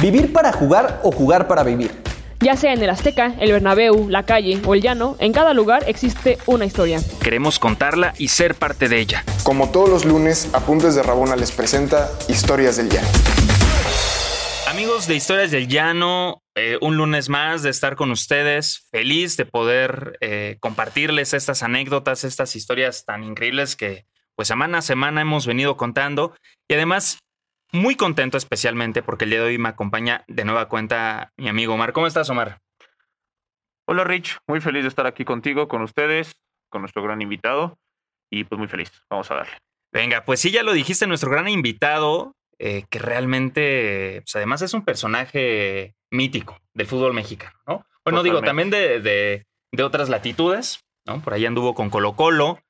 ¿Vivir para jugar o jugar para vivir? Ya sea en el Azteca, el Bernabéu, la calle o el llano, en cada lugar existe una historia. Queremos contarla y ser parte de ella. Como todos los lunes, Apuntes de Rabona les presenta Historias del Llano. Amigos de Historias del Llano, eh, un lunes más de estar con ustedes, feliz de poder eh, compartirles estas anécdotas, estas historias tan increíbles que pues semana a semana hemos venido contando y además muy contento especialmente porque el día de hoy me acompaña de nueva cuenta mi amigo Omar. ¿Cómo estás, Omar? Hola, Rich. Muy feliz de estar aquí contigo, con ustedes, con nuestro gran invitado y pues muy feliz. Vamos a darle. Venga, pues sí, ya lo dijiste, nuestro gran invitado, eh, que realmente, pues además es un personaje mítico del fútbol mexicano, ¿no? Bueno, digo, también de, de, de otras latitudes, ¿no? Por ahí anduvo con Colo Colo,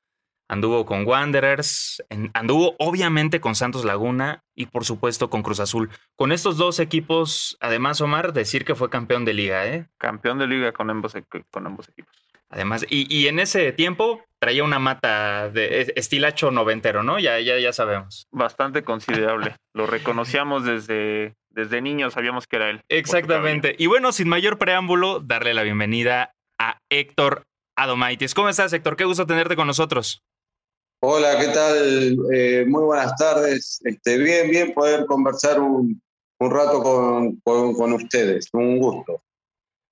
anduvo con Wanderers, anduvo obviamente con Santos Laguna y por supuesto con Cruz Azul. Con estos dos equipos, además Omar, decir que fue campeón de liga, ¿eh? Campeón de liga con ambos, con ambos equipos. Además, y, en ese tiempo traía una mata de estilacho noventero, ¿no? Ya, ya, ya sabemos. Bastante considerable. Lo reconocíamos desde, desde niño, sabíamos que era él. Exactamente. Y bueno, sin mayor preámbulo, darle la bienvenida a Héctor Adomaitis. ¿Cómo estás, Héctor? Qué gusto tenerte con nosotros. Hola, ¿qué tal? Eh, muy buenas tardes. Este, bien, bien poder conversar un, rato con, ustedes. Un gusto.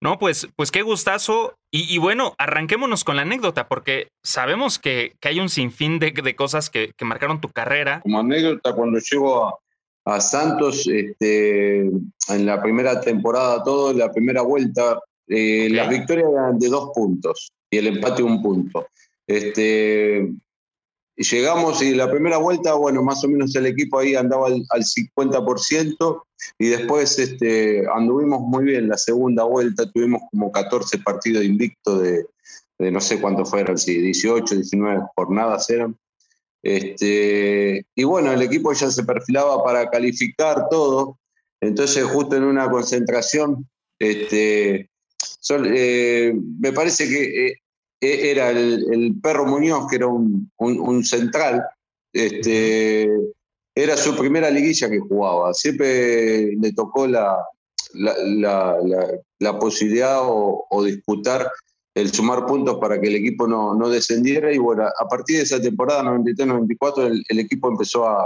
No, pues, pues qué gustazo. Y, bueno, arranquémonos con la anécdota, porque sabemos que, hay un sinfín de, cosas que, marcaron tu carrera. Como anécdota, cuando llego a, Santos, este, en la primera temporada, todo, la primera vuelta, eh, las victorias eran de dos puntos y el empate un punto. Este, llegamos y la primera vuelta, bueno, más o menos el equipo ahí andaba al, 50% y después este, anduvimos muy bien. La segunda vuelta tuvimos como 14 partidos invictos de, no sé cuántos fueron, si 18, 19 jornadas eran. Este, y bueno, el equipo ya se perfilaba para calificar todo. Entonces, justo en una concentración, este, eh, me parece que eh, era el, perro Muñoz, que era un, central, este, era su primera liguilla que jugaba. Siempre le tocó la, la, posibilidad o, disputar el sumar puntos para que el equipo no, no, descendiera. Y bueno, a partir de esa temporada 93-94 el, equipo empezó a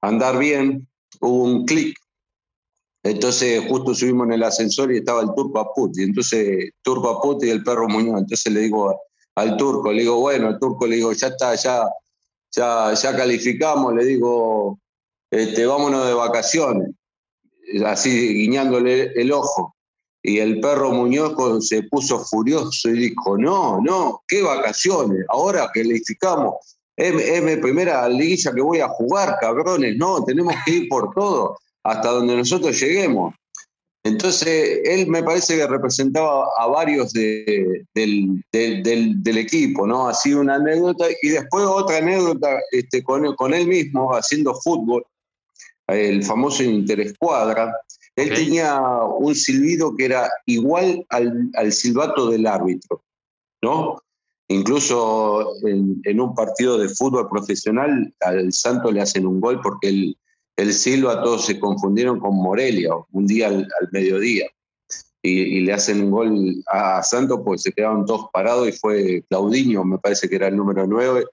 andar bien, hubo un clic entonces justo subimos en el ascensor y estaba el turco Aput. Y entonces turco Aput y el perro Muñoz. Entonces le digo al turco, le digo, bueno, el turco le digo, ya está, ya, ya, ya calificamos, le digo, este, vámonos de vacaciones. Así guiñándole el ojo. Y el perro Muñoz se puso furioso y dijo, no, no, qué vacaciones, ahora calificamos, es mi primera liguilla que voy a jugar, cabrones, no, tenemos que ir por todo hasta donde nosotros lleguemos. Entonces, él me parece que representaba a varios del, equipo, ¿no? Ha sido una anécdota y después otra anécdota este, con, con él mismo haciendo fútbol, el famoso interescuadra. Él tenía un silbido que era igual al, silbato del árbitro, ¿no? Incluso en, en, un partido de fútbol profesional al Santo le hacen un gol porque él el Silva todos se confundieron con Morelia, un día al, mediodía. Y, le hacen un gol a Santos, pues se quedaron todos parados y fue Claudinho, me parece que era el número 9,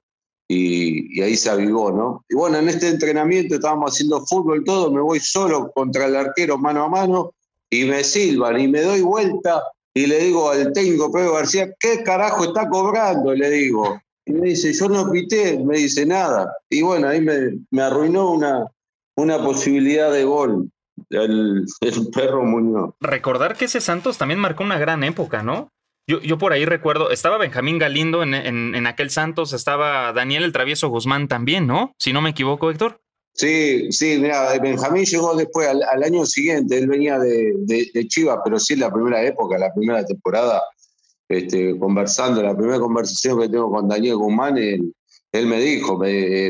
y, ahí se avivó, ¿no? Y bueno, en este entrenamiento estábamos haciendo fútbol todo, me voy solo contra el arquero mano a mano y me silban y me doy vuelta y le digo al técnico Pedro García, ¿qué carajo está cobrando? Le digo. Y me dice, yo no pité, me dice nada. Y bueno, ahí me, me arruinó una, una posibilidad de gol. El, perro Muñoz. Recordar que ese Santos también marcó una gran época, ¿no? Yo, yo por ahí recuerdo, estaba Benjamín Galindo en, en, aquel Santos, estaba Daniel el Travieso Guzmán también, ¿no? Si no me equivoco, Héctor. Sí, sí, mira, Benjamín llegó después, al, año siguiente, él venía de, de, Chivas, pero sí la primera época, la primera temporada, este, conversando, la primera conversación que tengo con Daniel Guzmán, el, él me dijo,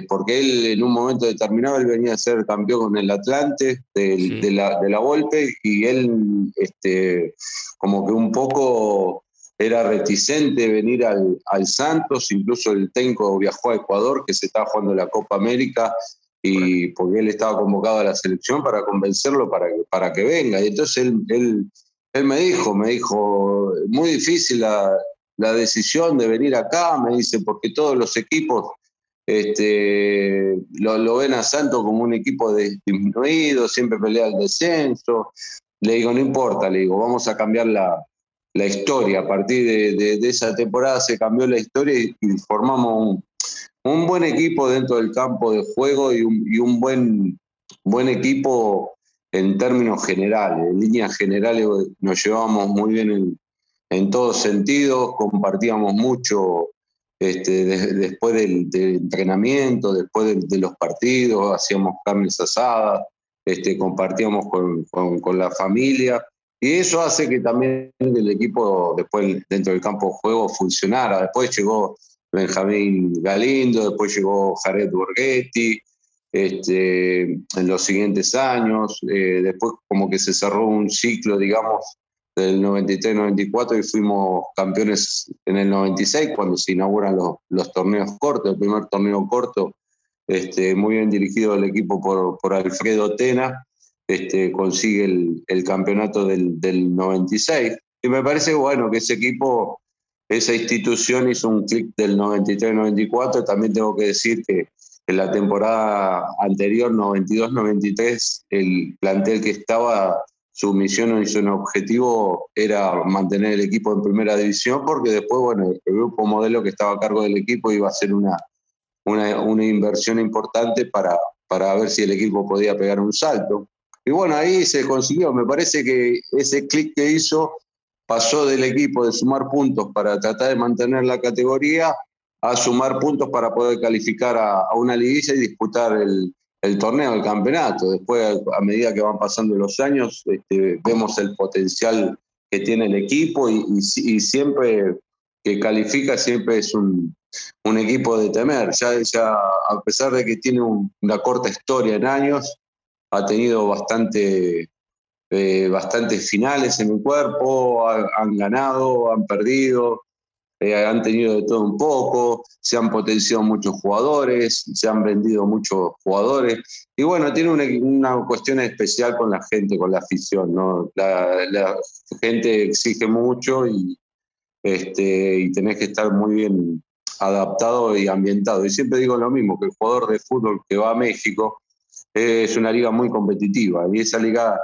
porque él en un momento determinado él venía a ser campeón con el Atlante de, la, de la Volpe y él este, como que un poco era reticente venir al, al, Santos, incluso el técnico viajó a Ecuador, que se estaba jugando la Copa América, y porque él estaba convocado a la selección para convencerlo para que, para que venga. Y entonces él, él, él me dijo, me dijo, muy difícil la, la, decisión de venir acá, me dice, porque todos los equipos este, lo, lo ven a Santos como un equipo disminuido, siempre pelea el descenso. Le digo, no importa, le digo, vamos a cambiar la, la historia. A partir de, de, esa temporada se cambió la historia y, formamos un, buen equipo dentro del campo de juego y un, y un buen, buen equipo en términos generales. En líneas generales nos llevábamos muy bien en, en todos sentidos, compartíamos mucho este, después del, del, entrenamiento, después de, de, los partidos, hacíamos carnes asadas, este, compartíamos con, con, con, la familia. Y eso hace que también el equipo después dentro del campo de juego funcionara. Después llegó Benjamín Galindo, después llegó Jared Borghetti, este, en los siguientes años, eh, después como que se cerró un ciclo, digamos, del 93-94 y fuimos campeones en el 96 cuando se inauguran los, los torneos cortos, el primer torneo corto, este, muy bien dirigido el equipo por, por Alfredo Tena, este, consigue el, el campeonato del, del 96. Y me parece bueno que ese equipo esa institución hizo un clic del 93-94. También tengo que decir que en la temporada anterior, 92-93, el plantel que estaba, su misión y su objetivo era mantener el equipo en primera división, porque después, bueno, el grupo modelo que estaba a cargo del equipo iba a ser una, una, una inversión importante para, para ver si el equipo podía pegar un salto. Y bueno, ahí se consiguió. Me parece que ese clic que hizo pasó del equipo de sumar puntos para tratar de mantener la categoría a sumar puntos para poder calificar a, a una liguilla y disputar el, el, torneo, el campeonato. Después, a medida que van pasando los años, este, vemos el potencial que tiene el equipo y, siempre que califica, siempre es un, equipo de temer. Ya, ya, a pesar de que tiene un, una corta historia en años, ha tenido bastante eh, bastantes finales en el cuerpo, han ganado, han perdido, eh, han tenido de todo un poco, se han potenciado muchos jugadores, se han vendido muchos jugadores. Y bueno, tiene una, una cuestión especial con la gente, con la afición. ¿no? La, gente exige mucho y, este, y tenés que estar muy bien adaptado y ambientado. Y siempre digo lo mismo, que el jugador de fútbol que va a México es una liga muy competitiva y esa liga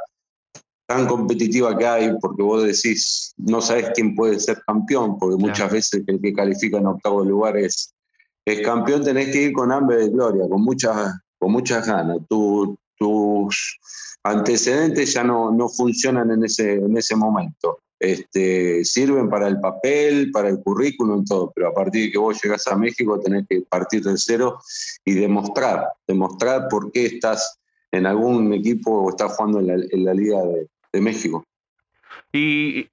tan competitiva que hay, porque vos decís, no sabes quién puede ser campeón, porque muchas claro. veces el que califica en octavo lugar es, es campeón, tenés que ir con hambre de gloria, con muchas, con muchas ganas. Tu, tus antecedentes ya no, no funcionan en ese, en ese momento. Este, sirven para el papel, para el currículum, todo, pero a partir de que vos llegas a México tenés que partir de cero y demostrar, demostrar por qué estás en algún equipo o estás jugando en la, en la Liga de, de México. Y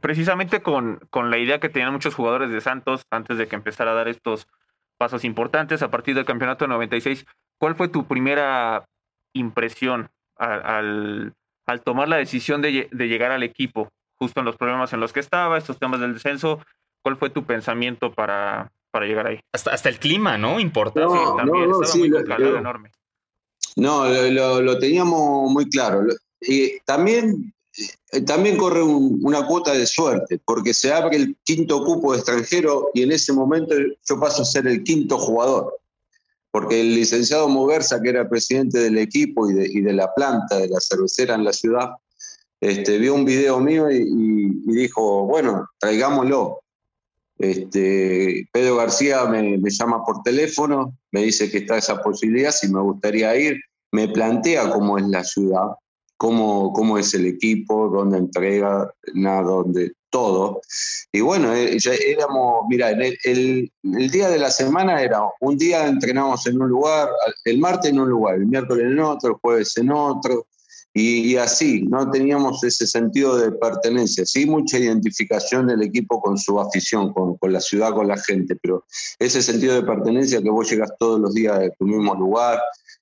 precisamente con, con, la idea que tenían muchos jugadores de Santos antes de que empezara a dar estos pasos importantes a partir del campeonato 96, ¿cuál fue tu primera impresión al, al, al tomar la decisión de, de, llegar al equipo, justo en los problemas en los que estaba, estos temas del descenso? ¿Cuál fue tu pensamiento para, para llegar ahí? Hasta, hasta el clima, ¿no? Importante. No, sí, también no, no, estaba sí, muy lo, lo, enorme. No, lo, lo, lo, teníamos muy claro. Y también, eh, también corre un, una cuota de suerte, porque se abre el quinto cupo de extranjero y en ese momento yo paso a ser el quinto jugador. Porque el licenciado Moversa, que era presidente del equipo y de, y de la planta de la cervecera en la ciudad, este, vio un video mío y, y, y dijo, bueno, traigámoslo. Este, Pedro García me, me, llama por teléfono, me dice que está esa posibilidad, si me gustaría ir, me plantea cómo es la ciudad, cómo, cómo es el equipo, dónde entrega, nada, dónde, todo. Y bueno, eh, ya éramos, mira, el, el, el, día de la semana era, un día entrenamos en un lugar, el martes en un lugar, el miércoles en otro, el jueves en otro, y, y, así, no teníamos ese sentido de pertenencia, sí mucha identificación del equipo con su afición, con, con, la ciudad, con la gente, pero ese sentido de pertenencia que vos llegas todos los días de tu mismo lugar,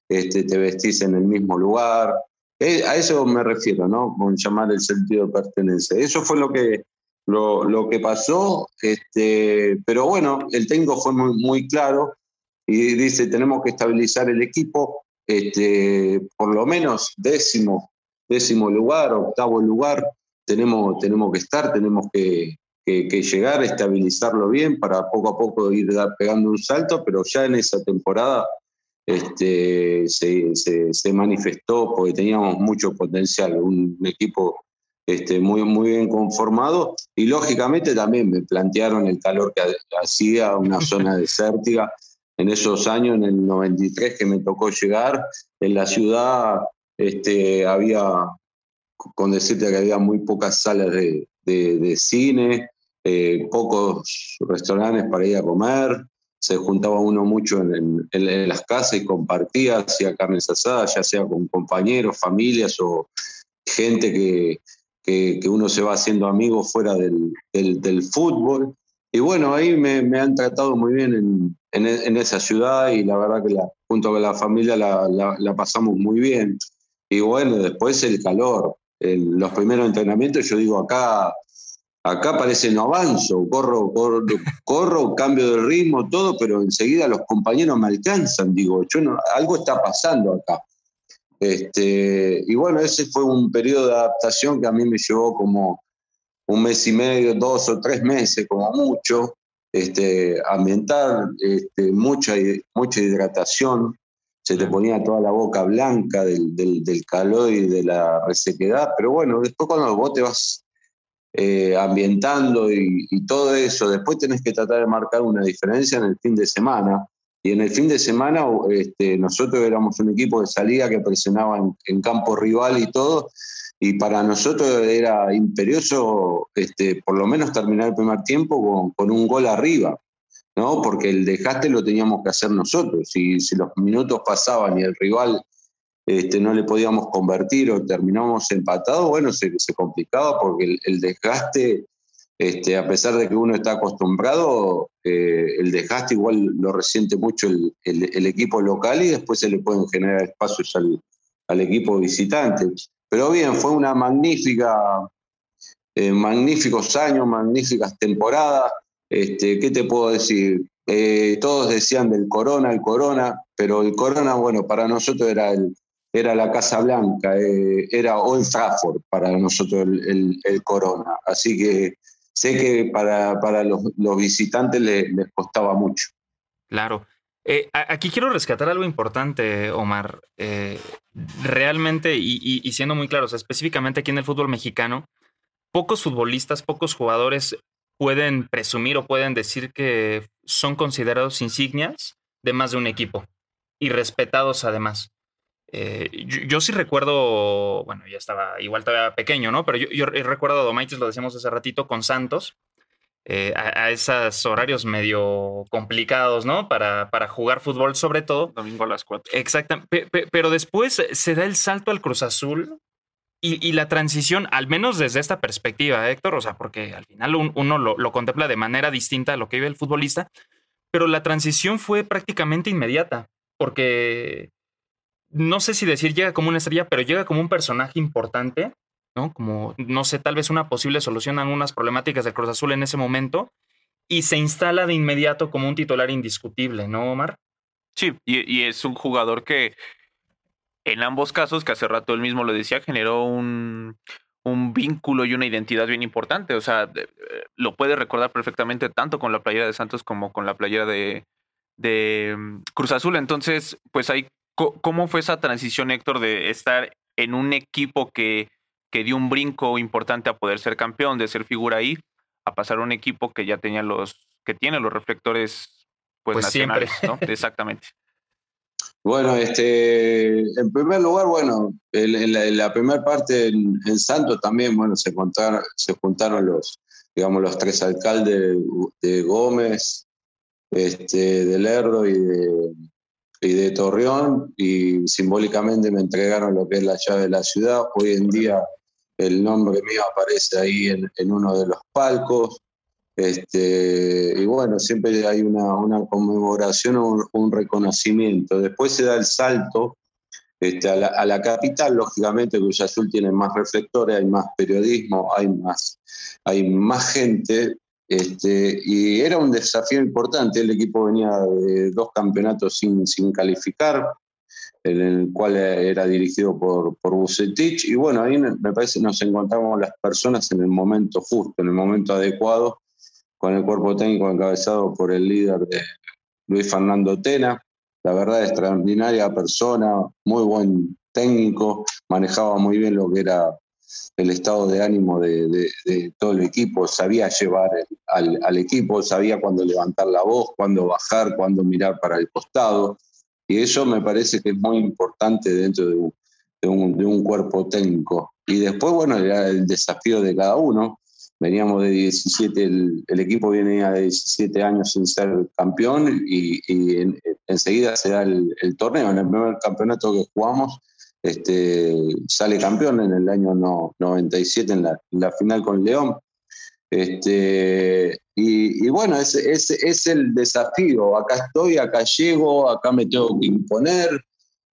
este, te vestís en el mismo lugar, eh, a eso me refiero, ¿no? Con llamar el sentido de pertenencia. Eso fue lo que, lo, lo que pasó, este, pero bueno, el técnico fue muy, muy claro y dice, tenemos que estabilizar el equipo, este, por lo menos décimo, décimo lugar, octavo lugar, tenemos, tenemos que estar, tenemos que, que, llegar, estabilizarlo bien para poco a poco ir pegando un salto, pero ya en esa temporada este, se, se, manifestó porque teníamos mucho potencial, un equipo este, muy, muy bien conformado y lógicamente también me plantearon el calor que hacía, una zona desértica. En esos años, en el 93 que me tocó llegar, en la ciudad este, había, con decirte que había muy pocas salas de, de, cine, eh, pocos restaurantes para ir a comer, se juntaba uno mucho en, las casas y compartía, hacía carnes asadas, ya sea con compañeros, familias o gente que, que, uno se va haciendo amigo fuera del, del, fútbol. Y bueno, ahí me, han tratado muy bien en, en, esa ciudad y la verdad que junto con la familia la, la, pasamos muy bien. Y bueno, después el calor. los primeros entrenamientos, yo digo, acá Acá parece no avanzo, corro, corro, corro, cambio de ritmo, todo, pero enseguida los compañeros me alcanzan. Digo, yo no, algo está pasando acá. Este, y bueno, ese fue un periodo de adaptación que a mí me llevó como un mes y medio, dos o tres meses, como mucho, este, ambientar, este, mucha, mucha hidratación. Se te ponía toda la boca blanca del, del, del calor y de la resequedad, pero bueno, después cuando vos te vas eh, ambientando y, todo eso. Después tenés que tratar de marcar una diferencia en el fin de semana. Y en el fin de semana este, nosotros éramos un equipo de salida que presionaba en, campo rival y todo. Y para nosotros era imperioso este, por lo menos terminar el primer tiempo con, con un gol arriba. ¿no? Porque el desgaste lo teníamos que hacer nosotros. Si, si los minutos pasaban y el rival este, no le podíamos convertir o terminamos empatados, bueno, se, complicaba porque el, desgaste, este, a pesar de que uno está acostumbrado, eh, el desgaste igual lo resiente mucho el, equipo local y después se le pueden generar espacios al, equipo visitante. Pero bien, fue una magnífica, eh, magníficos años, magníficas temporadas. Este, ¿Qué te puedo decir? Eh, todos decían del corona, el corona, pero el corona, bueno, para nosotros era el, era la Casa Blanca, eh, era Old Trafford para nosotros el, Corona. Así que sé que para, para los, visitantes les, costaba mucho. Claro. Eh, aquí quiero rescatar algo importante, Omar. Eh, realmente, y, siendo muy claros, específicamente aquí en el fútbol mexicano, pocos futbolistas, pocos jugadores pueden presumir o pueden decir que son considerados insignias de más de un equipo y respetados además. Eh, yo, sí recuerdo, bueno, ya estaba igual todavía pequeño, ¿no? Pero yo, yo recuerdo a Domaitis, lo decíamos hace ratito, con Santos, eh, a, esos horarios medio complicados, ¿no? Para, para jugar fútbol sobre todo. Domingo a las 4. Exactamente. pero después se da el salto al Cruz Azul y, la transición, al menos desde esta perspectiva, Héctor, o sea, porque al final uno lo, lo contempla de manera distinta a lo que vive el futbolista, pero la transición fue prácticamente inmediata, porque no sé si decir llega como una estrella, pero llega como un personaje importante, ¿no? Como, no sé, tal vez una posible solución a algunas problemáticas del Cruz Azul en ese momento, y se instala de inmediato como un titular indiscutible, ¿no, Omar? Sí, y, es un jugador que en ambos casos, que hace rato él mismo lo decía, generó un, un vínculo y una identidad bien importante. O sea, lo puede recordar perfectamente tanto con la playera de Santos como con la playera de, de mm, Cruz Azul. Entonces, pues hay ¿Cómo fue esa transición, Héctor, de estar en un equipo que, que dio un brinco importante a poder ser campeón, de ser figura ahí, a pasar a un equipo que ya tenía los, que tiene los reflectores pues, pues nacionales, ¿no? Exactamente. Bueno, este, en primer lugar, bueno, en, la, primera parte en, Santos también, bueno, se, juntaron, se juntaron los, digamos, los tres alcaldes de, Gómez, este, de Lerdo y de, y de Torreón y simbólicamente me entregaron lo que es la llave de la ciudad. Hoy en día el nombre mío aparece ahí en, en uno de los palcos. Este, y bueno, siempre hay una, una conmemoración o un, reconocimiento. Después se da el salto este, a, la, a, la, capital, lógicamente Cruz Azul tiene más reflectores, hay más periodismo, hay más, hay más gente Este, y era un desafío importante. El equipo venía de dos campeonatos sin, sin calificar, en el cual era dirigido por, por Bucetich. Y bueno, ahí me parece que nos encontramos las personas en el momento justo, en el momento adecuado, con el cuerpo técnico encabezado por el líder de Luis Fernando Tena. La verdad, extraordinaria persona, muy buen técnico, manejaba muy bien lo que era el estado de ánimo de, todo el equipo, sabía llevar al, equipo, sabía cuándo levantar la voz, cuándo bajar, cuándo mirar para el costado. Y eso me parece que es muy importante dentro de un, de un cuerpo técnico. Y después, bueno, era el desafío de cada uno. Veníamos de 17, el, equipo venía de 17 años sin ser campeón y, enseguida se da el, el torneo. En el primer campeonato que jugamos, este, sale campeón en el año 97 en la, final con León. Este, y, bueno, ese es, el desafío. Acá estoy, acá llego, acá me tengo que imponer,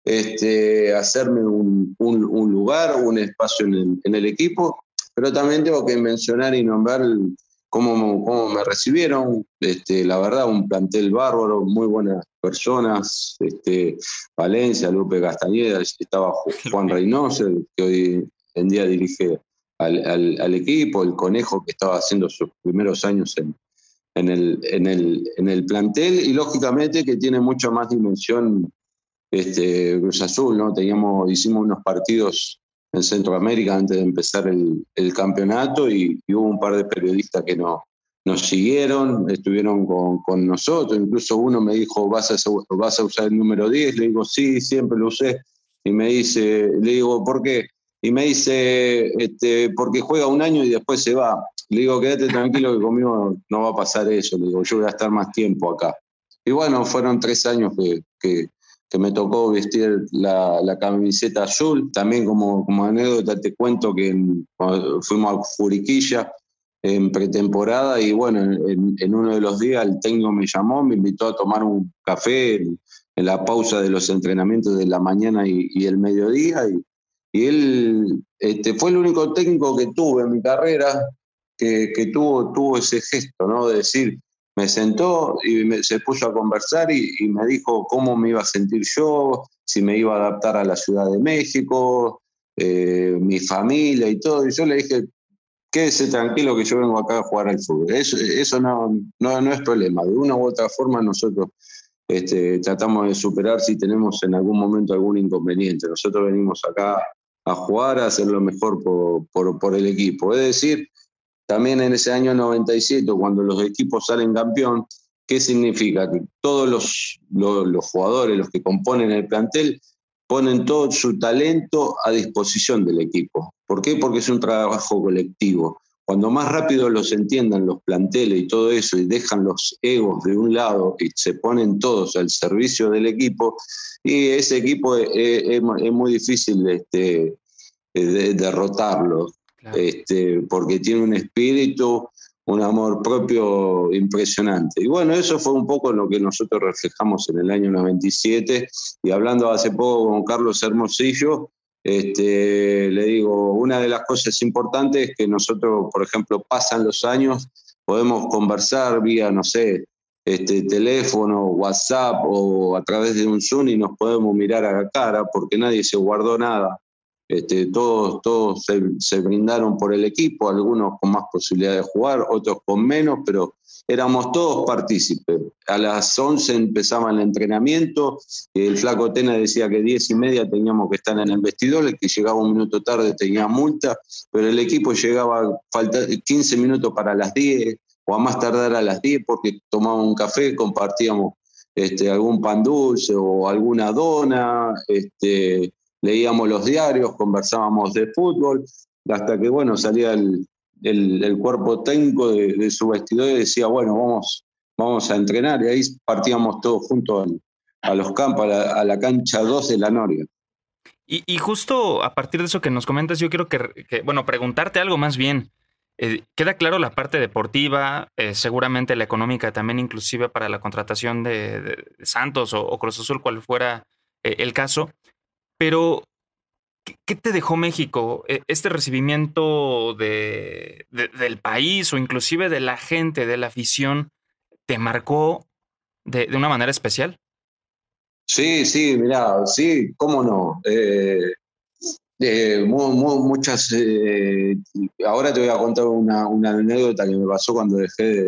este, hacerme un, lugar, un espacio en el, equipo, pero también tengo que mencionar y nombrar cómo, cómo me recibieron. Este, la verdad, un plantel bárbaro, muy buenas personas. Este, Valencia, Lupe Castañeda, estaba Juan Reynoso, que hoy en día dirige al, al, equipo, el Conejo, que estaba haciendo sus primeros años en, en, el, en, el, en el plantel, y lógicamente que tiene mucho más dimensión este, Cruz Azul, ¿no? Teníamos, hicimos unos partidos en Centroamérica antes de empezar el, el campeonato y, hubo un par de periodistas que no, nos siguieron, estuvieron con, con, nosotros, incluso uno me dijo, ¿Vas a, ¿vas a usar el número 10? Le digo, sí, siempre lo usé. Y me dice, le digo, ¿por qué? Y me dice, este, porque juega un año y después se va. Le digo, quédate tranquilo que conmigo no va a pasar eso. Le digo, yo voy a estar más tiempo acá. Y bueno, fueron tres años que, que, que me tocó vestir la, la, camiseta azul. También como, como anécdota te cuento que fuimos a Juriquilla en pretemporada y bueno, en, en, uno de los días el técnico me llamó, me invitó a tomar un café en, la pausa de los entrenamientos de la mañana y, y el mediodía y, y, él este, fue el único técnico que tuve en mi carrera que, que tuvo, tuvo ese gesto, ¿no? De decir, me sentó y se puso a conversar y, me dijo cómo me iba a sentir yo, si me iba a adaptar a la Ciudad de México, eh, mi familia y todo. Y yo le dije, quédese tranquilo que yo vengo acá a jugar al fútbol. Eso, eso no, no, no es problema. De una u otra forma nosotros este, tratamos de superar si tenemos en algún momento algún inconveniente. Nosotros venimos acá a jugar, a hacer lo mejor por, por, por el equipo. Es decir, también en ese año 97, cuando los equipos salen campeón, ¿qué significa? Que todos los, los, jugadores, los que componen el plantel, ponen todo su talento a disposición del equipo. ¿Por qué? Porque es un trabajo colectivo. Cuando más rápido los entiendan los planteles y todo eso y dejan los egos de un lado y se ponen todos al servicio del equipo, y ese equipo es, muy difícil este, de derrotarlo este, porque tiene un espíritu, un amor propio impresionante. Y bueno, eso fue un poco lo que nosotros reflejamos en el año 97. Y hablando hace poco con Carlos Hermosillo, este, le digo, una de las cosas importantes es que nosotros, por ejemplo, pasan los años, podemos conversar vía, no sé, este, teléfono, WhatsApp o a través de un Zoom y nos podemos mirar a la cara porque nadie se guardó nada. Este, todos todos se, brindaron por el equipo, algunos con más posibilidad de jugar, otros con menos, pero éramos todos partícipes. A las 11 empezaba el entrenamiento, el flaco Tena decía que 10 y media teníamos que estar en el vestidor, el que llegaba un minuto tarde tenía multa, pero el equipo llegaba falta 15 minutos para las 10 o a más tardar a las 10 porque tomábamos un café, compartíamos este, algún pan dulce o alguna dona, este, leíamos los diarios, conversábamos de fútbol, hasta que, bueno, salía el, el, cuerpo técnico de, su vestidor y decía, bueno, vamos, vamos a entrenar. Y ahí partíamos todos juntos a los campos, a la, cancha 2 de la Noria. Y, justo a partir de eso que nos comentas, yo quiero que, bueno, preguntarte algo más bien. Eh, queda claro la parte deportiva, eh, seguramente la económica también, inclusive para la contratación de, Santos o, Cruz Azul, cual fuera eh, el caso. Pero, ¿qué, te dejó México? E, este recibimiento de, del país o inclusive de la gente, de la afición, ¿te marcó de, una manera especial? Sí, sí, mira, sí, cómo no. Eh, eh, muchas. Eh, ahora te voy a contar una, anécdota que me pasó cuando dejé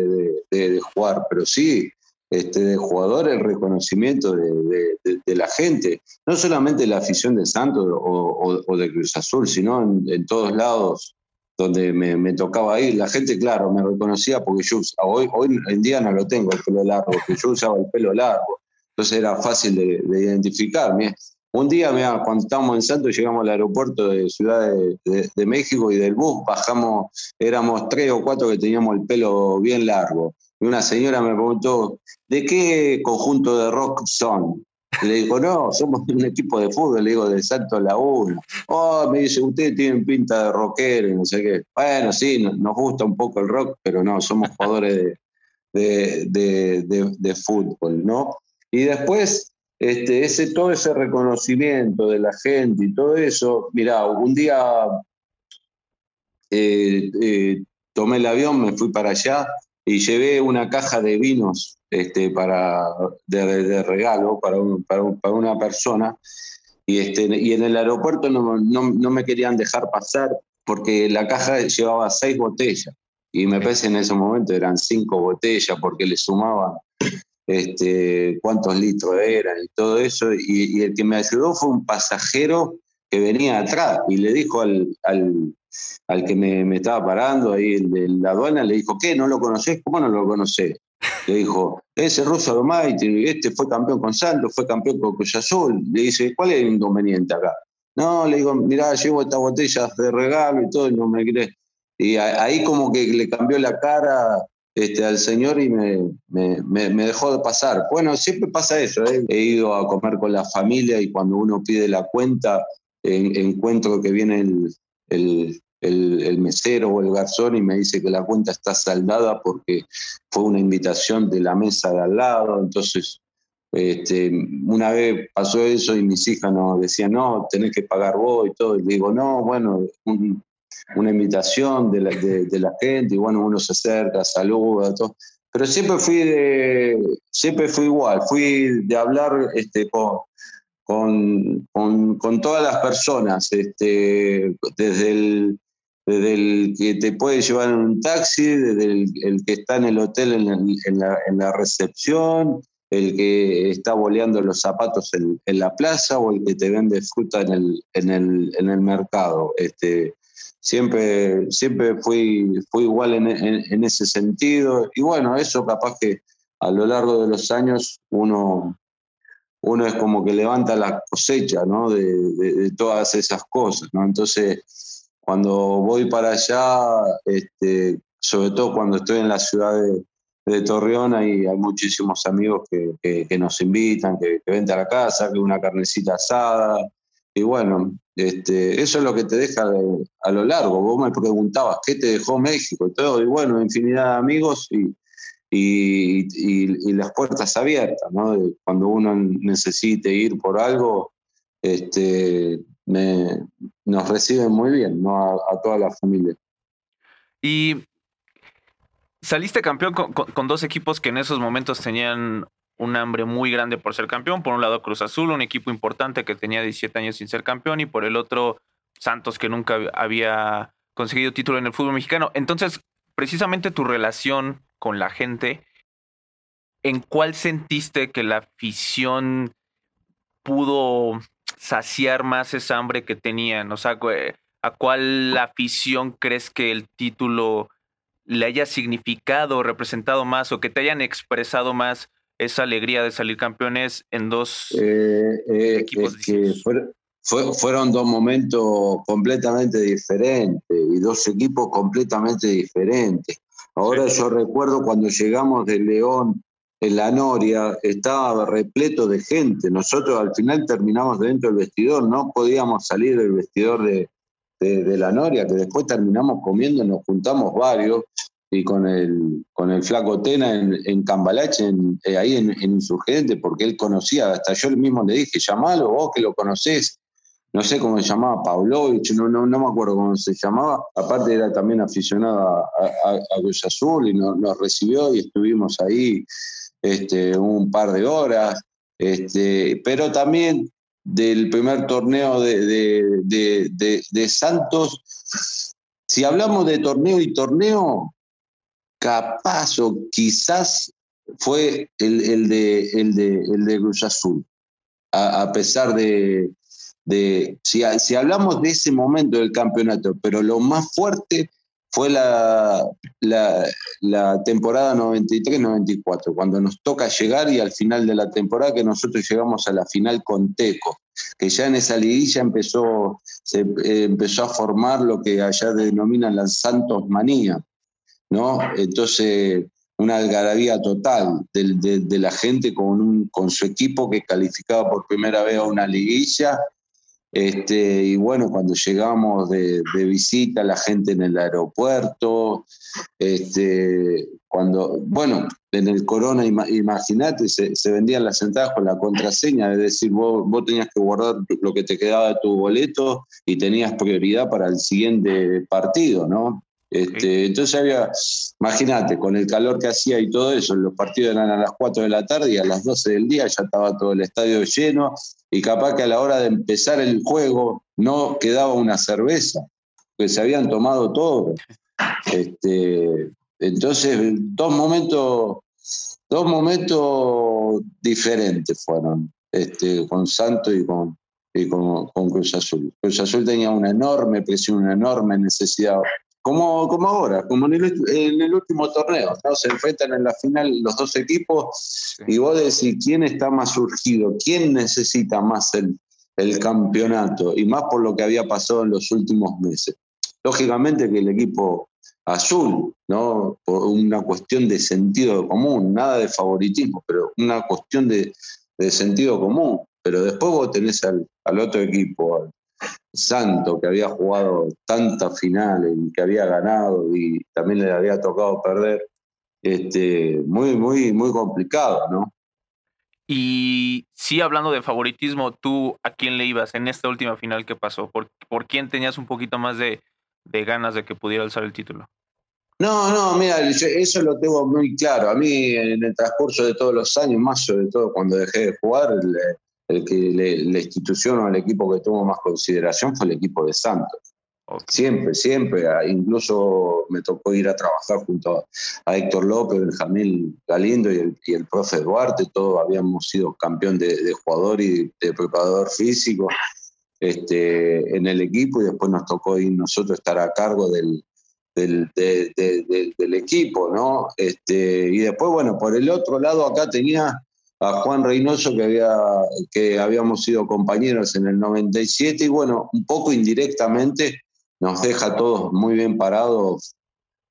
de, jugar, pero sí, este, de jugador el reconocimiento de, la gente, no solamente la afición de Santos o, de Cruz Azul, sino en, todos lados donde me, tocaba ir. La gente, claro, me reconocía porque yo hoy, hoy en día no lo tengo el pelo largo, porque yo usaba el pelo largo, entonces era fácil de, identificarme. Un día, cuando estábamos en Santos, llegamos al aeropuerto de Ciudad de, México y del bus bajamos, éramos tres o cuatro que teníamos el pelo bien largo. Una señora me preguntó, ¿de qué conjunto de rock son? le digo, no, somos un equipo de fútbol, le digo, de Santos Laguna. Oh, me dice, ustedes tienen pinta de rockero no sé qué. Bueno, sí, nos gusta un poco el rock, pero no, somos jugadores de, de fútbol, ¿no? Y después este, ese, todo ese reconocimiento de la gente y todo eso, mira, un día eh, eh, tomé el avión, me fui para allá y llevé una caja de vinos este, para, de, regalo para, para, una persona. Y, este, y en el aeropuerto no, no, me querían dejar pasar porque la caja llevaba seis botellas. Y me parece en ese momento eran cinco botellas porque le sumaban este, cuántos litros eran y todo eso. Y, el que me ayudó fue un pasajero que venía atrás y le dijo al, al, que me, estaba parando ahí, el de la aduana, le dijo, ¿qué? ¿No lo conocés? ¿Cómo no lo conocés? Le dijo, ese ruso Romaiti, este fue campeón con Santos, fue campeón con Cruz Azul. Le dice, ¿cuál es el inconveniente acá? No, le digo, mirá, llevo estas botellas de regalo y todo, y no me crees. Y ahí como que le cambió la cara este, al Señor y me, me, dejó de pasar. Bueno, siempre pasa eso. ¿eh? He ido a comer con la familia y cuando uno pide la cuenta, encuentro que viene el, el, mesero o el garzón y me dice que la cuenta está saldada porque fue una invitación de la mesa de al lado. Entonces, este, una vez pasó eso y mis hijas nos decían, no, tenés que pagar vos y todo. Y digo, no, bueno, un, una invitación de la, de, la, gente y bueno, uno se acerca, saluda, todo. Pero siempre fui de, siempre fui igual, fui de hablar este, con, con, todas las personas, este, desde el, desde el que te puede llevar en un taxi, desde el, que está en el hotel en, la, en la, recepción, el que está boleando los zapatos en, la plaza o el que te vende fruta en el, en el, en el mercado. Este, siempre, siempre fui, fui igual en, ese sentido. Y bueno, eso capaz que a lo largo de los años uno, uno es como que levanta la cosecha ¿no? de, todas esas cosas. ¿no? Entonces, cuando voy para allá, este, sobre todo cuando estoy en la ciudad de, Torreón, hay, hay muchísimos amigos que, nos invitan, que, que a la casa, que una carnecita asada. Y bueno, este, eso es lo que te deja a lo largo. Vos me preguntabas, ¿qué te dejó México? Y todo, y bueno, infinidad de amigos y, y, las puertas abiertas, ¿no? Cuando uno necesite ir por algo, este, nos reciben muy bien, ¿no? A, toda la familia. Y saliste campeón con, dos equipos que en esos momentos tenían un hambre muy grande por ser campeón. Por un lado Cruz Azul, un equipo importante que tenía 17 años sin ser campeón, y por el otro Santos, que nunca había conseguido título en el fútbol mexicano. Entonces, precisamente tu relación con la gente, ¿en cuál sentiste que la afición pudo saciar más esa hambre que tenían? O sea, ¿a cuál afición crees que el título le haya significado, representado más o que te hayan expresado más esa alegría de salir campeones en dos eh, eh, equipos fueron, dos momentos completamente diferentes y dos equipos completamente diferentes. Ahora yo recuerdo cuando llegamos de León en la Noria, estaba repleto de gente. Nosotros al final terminamos dentro del vestidor, no podíamos salir del vestidor de, de, la Noria, que después terminamos comiendo, nos juntamos varios y con el, con el flaco Tena en, en Cambalache, eh, ahí en, en, Insurgente, porque él conocía, hasta yo mismo le dije, llamalo vos que lo conocés. No sé cómo se llamaba, Pavlovich, no, no, no me acuerdo cómo se llamaba. Aparte era también aficionado a, a, Cruz Azul y nos, recibió y estuvimos ahí este, un par de horas. Este, pero también del primer torneo de, de, Santos, si hablamos de torneo y torneo, capaz o quizás fue el, de, el, de, el de Cruz Azul, a pesar de, si, si hablamos de ese momento del campeonato, pero lo más fuerte fue la, la, temporada 93-94, cuando nos toca llegar y al final de la temporada que nosotros llegamos a la final con Teco, que ya en esa liguilla empezó, se eh, empezó a formar lo que allá denominan la Santos Manía, ¿no? Entonces, una algarabía total de, de, la gente con, un, con su equipo que calificaba por primera vez a una liguilla este, y bueno, cuando llegamos de, visita, la gente en el aeropuerto, este, cuando, bueno, en el Corona, imagínate, se, vendían las entradas con la contraseña, es decir, vos, vos tenías que guardar lo que te quedaba de tu boleto y tenías prioridad para el siguiente partido, ¿no? Este, entonces había, imagínate, con el calor que hacía y todo eso, los partidos eran a las 4 de la tarde y a las 12 del día ya estaba todo el estadio lleno y capaz que a la hora de empezar el juego no quedaba una cerveza, que se habían tomado todo. Este, entonces, dos momentos, dos momentos diferentes fueron, este, con Santo y con, y con, con Cruz Azul. Cruz Azul tenía una enorme presión, una enorme necesidad como, como ahora, como en el, último torneo, ¿no? Se enfrentan en la final los dos equipos y vos decís quién está más surgido, quién necesita más el, el campeonato y más por lo que había pasado en los últimos meses. Lógicamente que el equipo azul, ¿no? Por una cuestión de sentido común, nada de favoritismo, pero una cuestión de, de sentido común. Pero después vos tenés al, al otro equipo, Santo, que había jugado tantas finales y que había ganado y también le había tocado perder, este, muy, muy, muy complicado, ¿no? Y sí, hablando de favoritismo, ¿tú a quién le ibas en esta última final que pasó? ¿Por, por quién tenías un poquito más de, de ganas de que pudiera alzar el título? No, no, mira, eso lo tengo muy claro. A mí, en el transcurso de todos los años, más sobre todo cuando dejé de jugar, el que la institución o el equipo que tuvo más consideración fue el equipo de Santos. Siempre, siempre. Ah, incluso me tocó ir a trabajar junto a Héctor López, Benjamín Galindo y el, y el profe Duarte. Todos habíamos sido campeón de, jugador y de preparador físico este, en el equipo y después nos tocó ir nosotros estar a cargo del, del, del equipo, ¿no? Este, y después, bueno, por el otro lado acá tenía a Juan Reynoso, que, había, que habíamos sido compañeros en el 97, y bueno, un poco indirectamente nos deja todos muy bien parados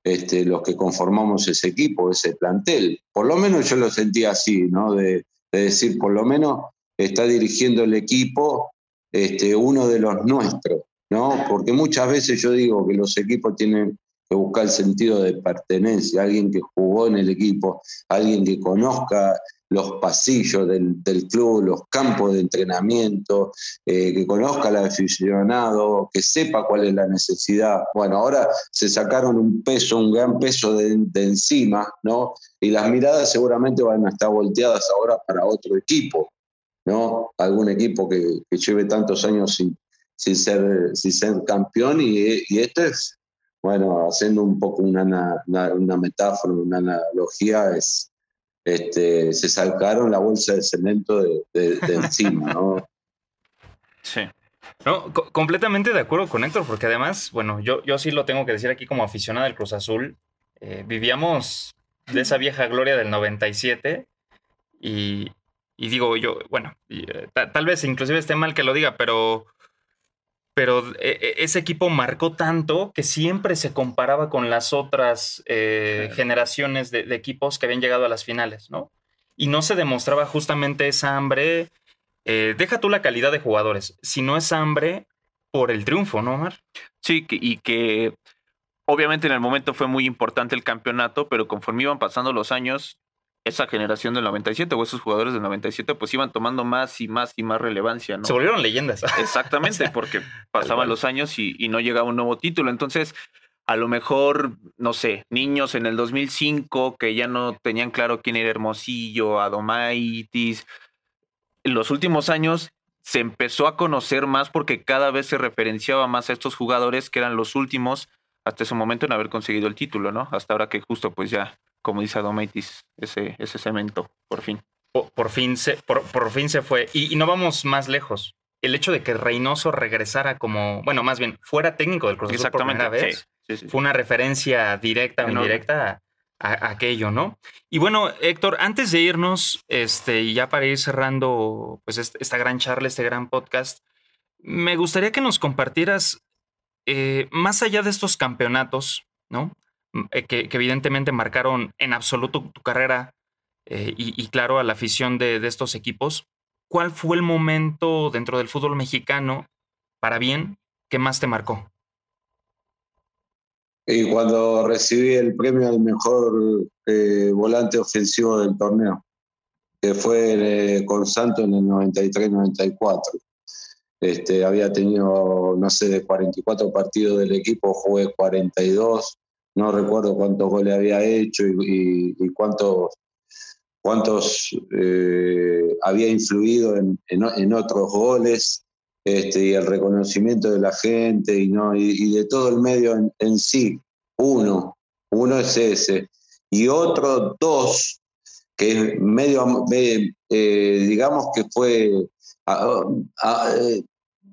este, los que conformamos ese equipo, ese plantel. Por lo menos yo lo sentía así, ¿no? De, decir, por lo menos está dirigiendo el equipo este, uno de los nuestros, ¿no? Porque muchas veces yo digo que los equipos tienen que buscar el sentido de pertenencia, alguien que jugó en el equipo, alguien que conozca los pasillos del, club, los campos de entrenamiento, eh, que conozca al aficionado, que sepa cuál es la necesidad. Bueno, ahora se sacaron un peso, un gran peso de, encima, ¿no? Y las miradas seguramente van a estar volteadas ahora para otro equipo, ¿no? Algún equipo que, lleve tantos años sin, sin, ser, sin ser campeón y, y es, bueno, haciendo un poco una, una metáfora, una analogía, es este, se sacaron la bolsa de cemento de, encima, ¿no? Sí. No, completamente de acuerdo con Héctor, porque además, bueno, yo, yo sí lo tengo que decir aquí como aficionado del Cruz Azul, eh, vivíamos de esa vieja gloria del 97 y, y digo yo, bueno, eh, tal vez inclusive esté mal que lo diga, pero pero e, e, ese equipo marcó tanto que siempre se comparaba con las otras eh, generaciones de, equipos que habían llegado a las finales, ¿no? Y no se demostraba justamente esa hambre, eh, deja tú la calidad de jugadores, sino esa hambre por el triunfo, ¿no, Omar? Sí, y que obviamente en el momento fue muy importante el campeonato, pero conforme iban pasando los años, esa generación del 97 o esos jugadores del 97 pues iban tomando más y más y más relevancia, ¿no? Se volvieron leyendas. Exactamente, porque pasaban los años y, y no llegaba un nuevo título. Entonces, a lo mejor, no sé, niños en el 2005 que ya no tenían claro quién era Hermosillo, Adomaitis. En los últimos años se empezó a conocer más porque cada vez se referenciaba más a estos jugadores que eran los últimos hasta ese momento en haber conseguido el título, ¿no? Hasta ahora que justo pues ya, como dice Adomaitis, ese, ese cemento, por fin. Por, fin, se, por, fin se fue. Y, no vamos más lejos. El hecho de que Reynoso regresara como, bueno, más bien, fuera técnico del Cruz Azul por primera vez, fue una referencia directa o indirecta a, aquello, ¿no? Y bueno, Héctor, antes de irnos, este, y ya para ir cerrando pues esta gran charla, este gran podcast, me gustaría que nos compartieras, eh, más allá de estos campeonatos, ¿no? Mm, eh, que, evidentemente marcaron en absoluto tu carrera eh, y, claro a la afición de, estos equipos, ¿cuál fue el momento dentro del fútbol mexicano, para bien, que más te marcó? Y cuando recibí el premio al mejor eh, volante ofensivo del torneo, que fue eh, con Santos en el 93-94. Este, había tenido, no sé, de 44 partidos del equipo, jugué 42, no recuerdo cuántos goles había hecho y, cuántos, cuántos eh, había influido en, en, otros goles. Este, y el reconocimiento de la gente y, ¿no? y, de todo el medio en, sí. Uno, uno es ese. Y otro, dos, que medio, eh, digamos que fue eh,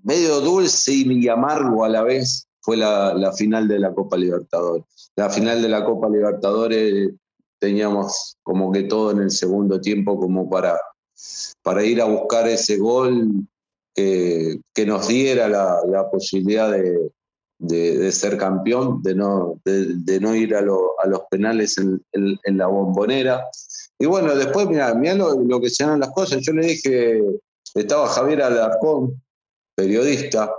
medio dulce y amargo a la vez, fue la, la, final de la Copa Libertadores. La final de la Copa Libertadores teníamos como que todo en el segundo tiempo como para, para ir a buscar ese gol que, nos diera la, posibilidad de, ser campeón, de no, de, no ir a, los penales en, la bombonera. Y bueno, después, mira, mira lo, que se dan las cosas. Yo le dije, estaba Javier Alarcón, periodista,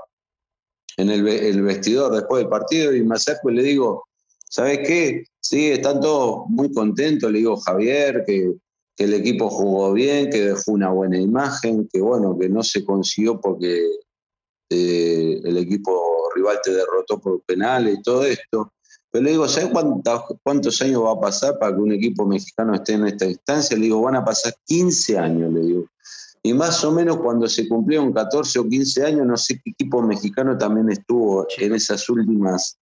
en el, vestidor después del partido y me acerco y le digo, ¿sabes qué? Sí, están todos muy contentos, le digo Javier, que, que el equipo jugó bien, que dejó una buena imagen, que bueno, que no se consiguió porque eh, el equipo rival te derrotó por penales y todo esto. Pero le digo, ¿sabes cuántos años va a pasar para que un equipo mexicano esté en esta instancia? Le digo, van a pasar 15 años, le digo. Y más o menos cuando se cumplieron 14 o 15 años, no sé qué equipo mexicano también estuvo en esas últimas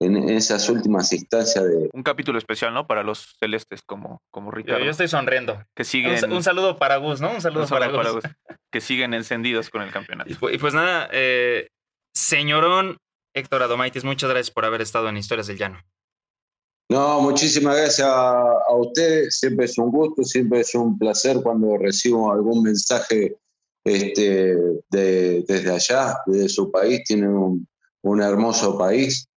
en esas últimas instancias de... Un capítulo especial, ¿no? Para los celestes como, como Ricardo. Yo, estoy sonriendo. Que siguen... Un, saludo para Gus, ¿no? Un saludo, para, Gus. Que siguen encendidos con el campeonato. Y, pues nada, eh, señorón Héctor Adomaitis, muchas gracias por haber estado en Historias del Llano. No, muchísimas gracias a, a usted. Siempre es un gusto, siempre es un placer cuando recibo algún mensaje este, de, desde allá, desde su país. Tiene un, un hermoso país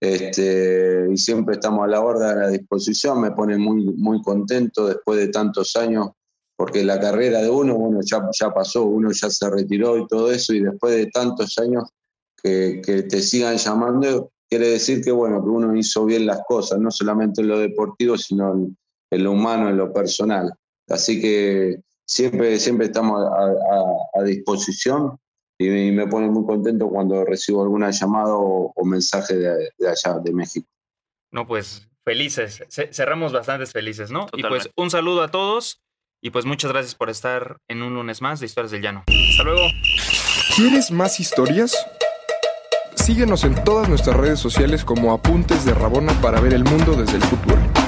este, y siempre estamos a la orden, a la disposición. Me pone muy, muy contento después de tantos años, porque la carrera de uno, bueno, ya, ya pasó, uno ya se retiró y todo eso, y después de tantos años que, que te sigan llamando, quiere decir que, bueno, que uno hizo bien las cosas, no solamente en lo deportivo, sino en, lo humano, en lo personal. Así que siempre, siempre estamos a, a disposición y me pone muy contento cuando recibo alguna llamada o, mensaje de, allá, de México. No, pues felices, cerramos bastantes felices, ¿no? Y pues un saludo a todos y pues muchas gracias por estar en un lunes más de Historias del Llano. Hasta luego. ¿Quieres más historias? Síguenos en todas nuestras redes sociales como Apuntes de Rabona para ver el mundo desde el futuro.